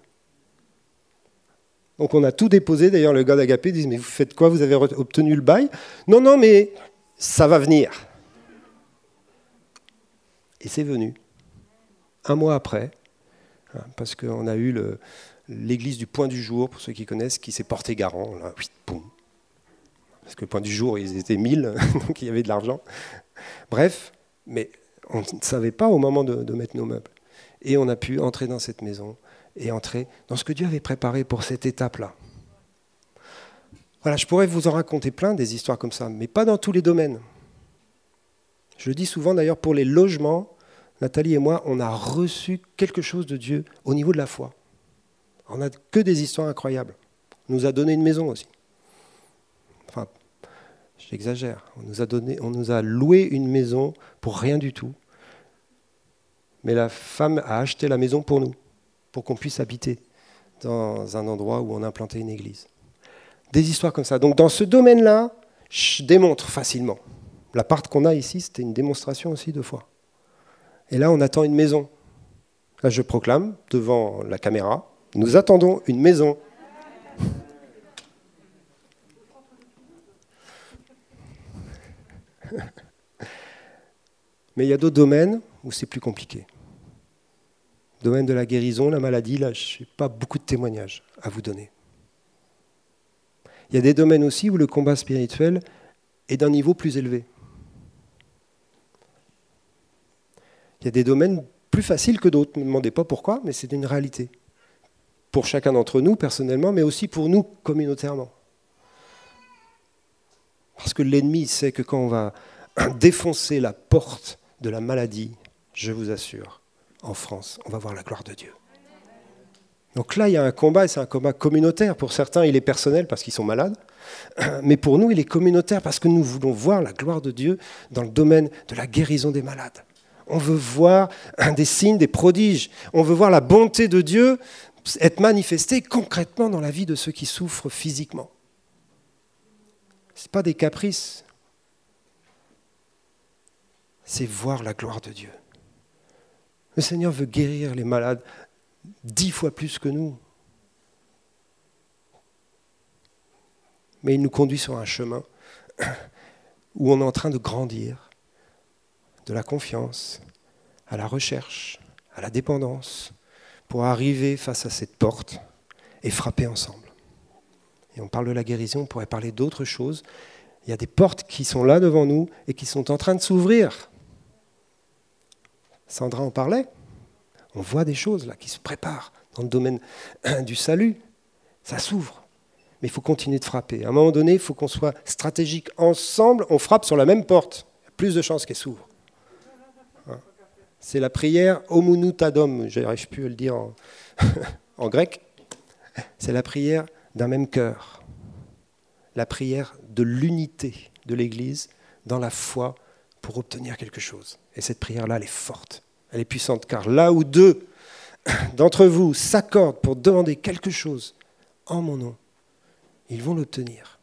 Donc on a tout déposé. D'ailleurs, le gars d'Agapé dit Mais vous faites quoi? Vous avez obtenu le bail? Non, non, mais ça va venir. Et c'est venu. Un mois après, hein, parce qu'on a eu l'église du point du jour, pour ceux qui connaissent, qui s'est porté garant. Là, Parce que le point du jour, ils étaient mille, donc il y avait de l'argent. Bref, mais on ne savait pas au moment de mettre nos meubles. Et on a pu entrer dans cette maison et entrer dans ce que Dieu avait préparé pour cette étape-là. Voilà, je pourrais vous en raconter plein des histoires comme ça, mais pas dans tous les domaines. Je le dis souvent d'ailleurs pour les logements, Nathalie et moi, on a reçu quelque chose de Dieu au niveau de la foi. On n'a que des histoires incroyables. On nous a donné une maison aussi. Enfin, j'exagère. On nous a donné, on nous a loué une maison pour rien du tout. Mais la femme a acheté la maison pour nous pour qu'on puisse habiter dans un endroit où on a implanté une église. Des histoires comme ça. Donc dans ce domaine-là, je démontre facilement. La part qu'on a ici, c'était une démonstration aussi de foi. Et là, on attend une maison. Là, je proclame devant la caméra, nous attendons une maison. Mais il y a d'autres domaines où c'est plus compliqué domaine de la guérison, la maladie, là, je n'ai pas beaucoup de témoignages à vous donner. Il y a des domaines aussi où le combat spirituel est d'un niveau plus élevé. Il y a des domaines plus faciles que d'autres. Ne me demandez pas pourquoi, mais c'est une réalité. Pour chacun d'entre nous, personnellement, mais aussi pour nous, communautairement. Parce que l'ennemi sait que quand on va défoncer la porte de la maladie, je vous assure, en France. On va voir la gloire de Dieu. Donc là, il y a un combat, et c'est un combat communautaire. Pour certains, il est personnel parce qu'ils sont malades, mais pour nous, il est communautaire parce que nous voulons voir la gloire de Dieu dans le domaine de la guérison des malades. On veut voir des signes, des prodiges. On veut voir la bonté de Dieu être manifestée concrètement dans la vie de ceux qui souffrent physiquement. Ce n'est pas des caprices, c'est voir la gloire de Dieu. Le Seigneur veut guérir les malades dix fois plus que nous. Mais il nous conduit sur un chemin où on est en train de grandir de la confiance à la recherche, à la dépendance, pour arriver face à cette porte et frapper ensemble. Et on parle de la guérison, on pourrait parler d'autres choses. Il y a des portes qui sont là devant nous et qui sont en train de s'ouvrir. Sandra en parlait. On voit des choses là qui se préparent dans le domaine du salut. Ça s'ouvre. Mais il faut continuer de frapper. À un moment donné, il faut qu'on soit stratégique. Ensemble, on frappe sur la même porte. Il y a plus de chances qu'elle s'ouvre. C'est la prière homunutadom, je n'arrive plus à le dire en, en grec. C'est la prière d'un même cœur. La prière de l'unité de l'Église dans la foi pour obtenir quelque chose. Et cette prière-là, elle est forte, elle est puissante, car là où deux d'entre vous s'accordent pour demander quelque chose en mon nom, ils vont l'obtenir.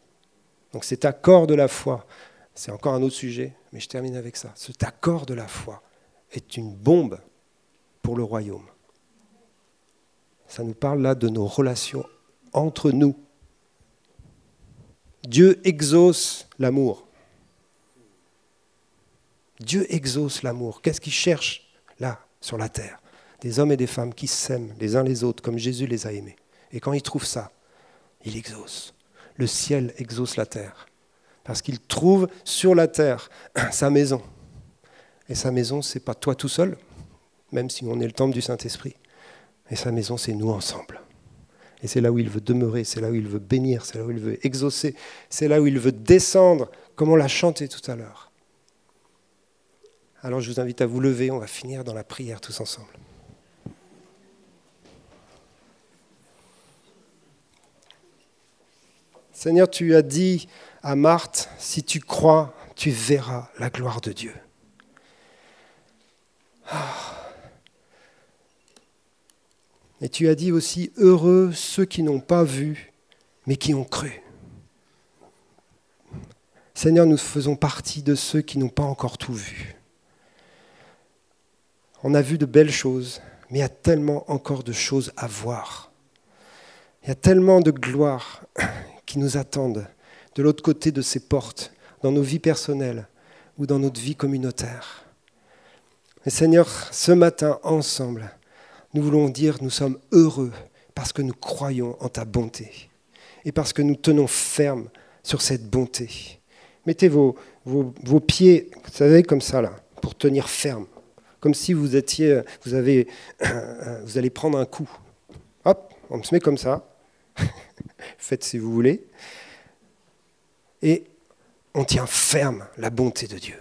Donc cet accord de la foi, c'est encore un autre sujet, mais je termine avec ça. Cet accord de la foi est une bombe pour le royaume. Ça nous parle là de nos relations entre nous. Dieu exauce l'amour. Dieu exauce l'amour. Qu'est-ce qu'il cherche là, sur la terre? Des hommes et des femmes qui s'aiment les uns les autres comme Jésus les a aimés. Et quand il trouve ça, il exauce. Le ciel exauce la terre. Parce qu'il trouve sur la terre sa maison. Et sa maison, ce n'est pas toi tout seul, même si on est le temple du Saint-Esprit. Et sa maison, c'est nous ensemble. Et c'est là où il veut demeurer, c'est là où il veut bénir, c'est là où il veut exaucer, c'est là où il veut descendre, comme on l'a chanté tout à l'heure. Alors je vous invite à vous lever, on va finir dans la prière tous ensemble. Seigneur, tu as dit à Marthe, si tu crois, tu verras la gloire de Dieu. Ah. Et tu as dit aussi, heureux ceux qui n'ont pas vu, mais qui ont cru. Seigneur, nous faisons partie de ceux qui n'ont pas encore tout vu. On a vu de belles choses, mais il y a tellement encore de choses à voir. Il y a tellement de gloire qui nous attendent de l'autre côté de ces portes, dans nos vies personnelles ou dans notre vie communautaire. Seigneur, ce matin, ensemble, nous voulons dire nous sommes heureux parce que nous croyons en ta bonté et parce que nous tenons ferme sur cette bonté. Mettez vos, vos, pieds, vous savez, comme ça, là, pour tenir ferme. Comme si vous étiez, vous, avez, vous allez prendre un coup. Hop, on se met comme ça. Faites si vous voulez. Et on tient ferme la bonté de Dieu.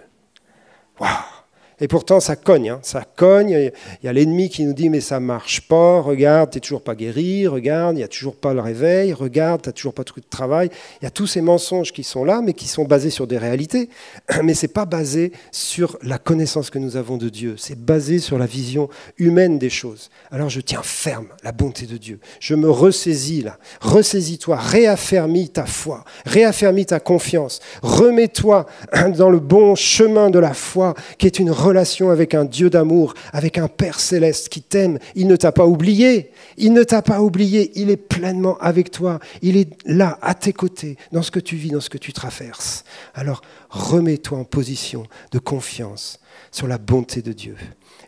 Waouh et pourtant, ça cogne, hein. ça cogne. Il y a l'ennemi qui nous dit mais ça marche pas. Regarde, t'es toujours pas guéri. Regarde, il y a toujours pas le réveil. Regarde, t'as toujours pas de travail. Il y a tous ces mensonges qui sont là, mais qui sont basés sur des réalités. Mais c'est pas basé sur la connaissance que nous avons de Dieu. C'est basé sur la vision humaine des choses. Alors je tiens ferme la bonté de Dieu. Je me ressaisis là. Ressaisis-toi. Réaffermis ta foi. Réaffermis ta confiance. Remets-toi dans le bon chemin de la foi, qui est une avec un Dieu d'amour, avec un Père céleste qui t'aime. Il ne t'a pas oublié. Il ne t'a pas oublié. Il est pleinement avec toi. Il est là, à tes côtés, dans ce que tu vis, dans ce que tu traverses. Alors, remets-toi en position de confiance sur la bonté de Dieu.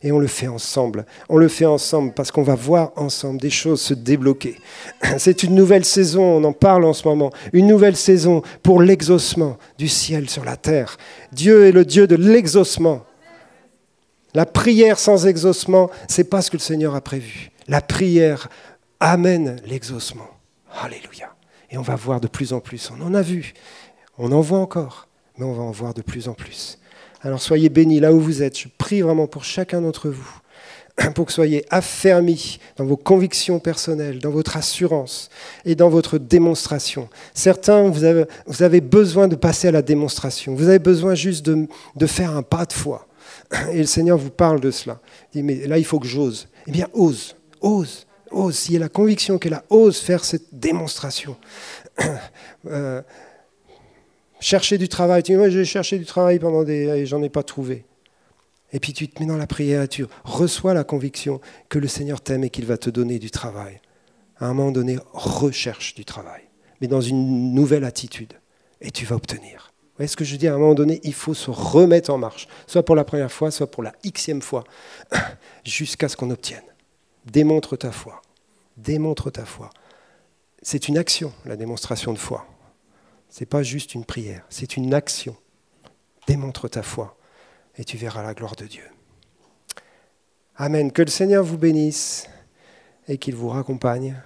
Et on le fait ensemble. On le fait ensemble parce qu'on va voir ensemble des choses se débloquer. C'est une nouvelle saison, on en parle en ce moment. Une nouvelle saison pour l'exaucement du ciel sur la terre. Dieu est le Dieu de l'exaucement. La prière sans exaucement, c'est pas ce que le Seigneur a prévu. La prière amène l'exaucement. Alléluia. Et on va voir de plus en plus. On en a vu. On en voit encore. Mais on va en voir de plus en plus. Alors soyez bénis là où vous êtes. Je prie vraiment pour chacun d'entre vous. Pour que soyez affermis dans vos convictions personnelles, dans votre assurance et dans votre démonstration. Certains, vous avez, besoin de passer à la démonstration. Vous avez besoin juste de faire un pas de foi. Et le Seigneur vous parle de cela. Il dit, mais là, il faut que j'ose. Eh bien, ose, ose, ose. S'il y a la conviction qu'elle a, ose faire cette démonstration. Euh, chercher du travail. Tu dis, moi, j'ai cherché du travail pendant des... et j'en ai pas trouvé. Et puis tu te mets dans la prière, tu reçois la conviction que le Seigneur t'aime et qu'il va te donner du travail. À un moment donné, recherche du travail, mais dans une nouvelle attitude, et tu vas obtenir voyez ce que je dis À un moment donné, il faut se remettre en marche, soit pour la première fois, soit pour la xème fois, jusqu'à ce qu'on obtienne. Démontre ta foi. Démontre ta foi. C'est une action, la démonstration de foi. Ce n'est pas juste une prière, c'est une action. Démontre ta foi et tu verras la gloire de Dieu. Amen. Que le Seigneur vous bénisse et qu'il vous raccompagne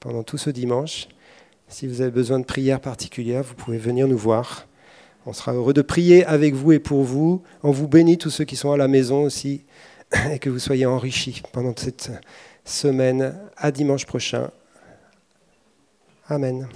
pendant tout ce dimanche. Si vous avez besoin de prière particulière, vous pouvez venir nous voir. On sera heureux de prier avec vous et pour vous. On vous bénit tous ceux qui sont à la maison aussi et que vous soyez enrichis pendant cette semaine. À dimanche prochain. Amen.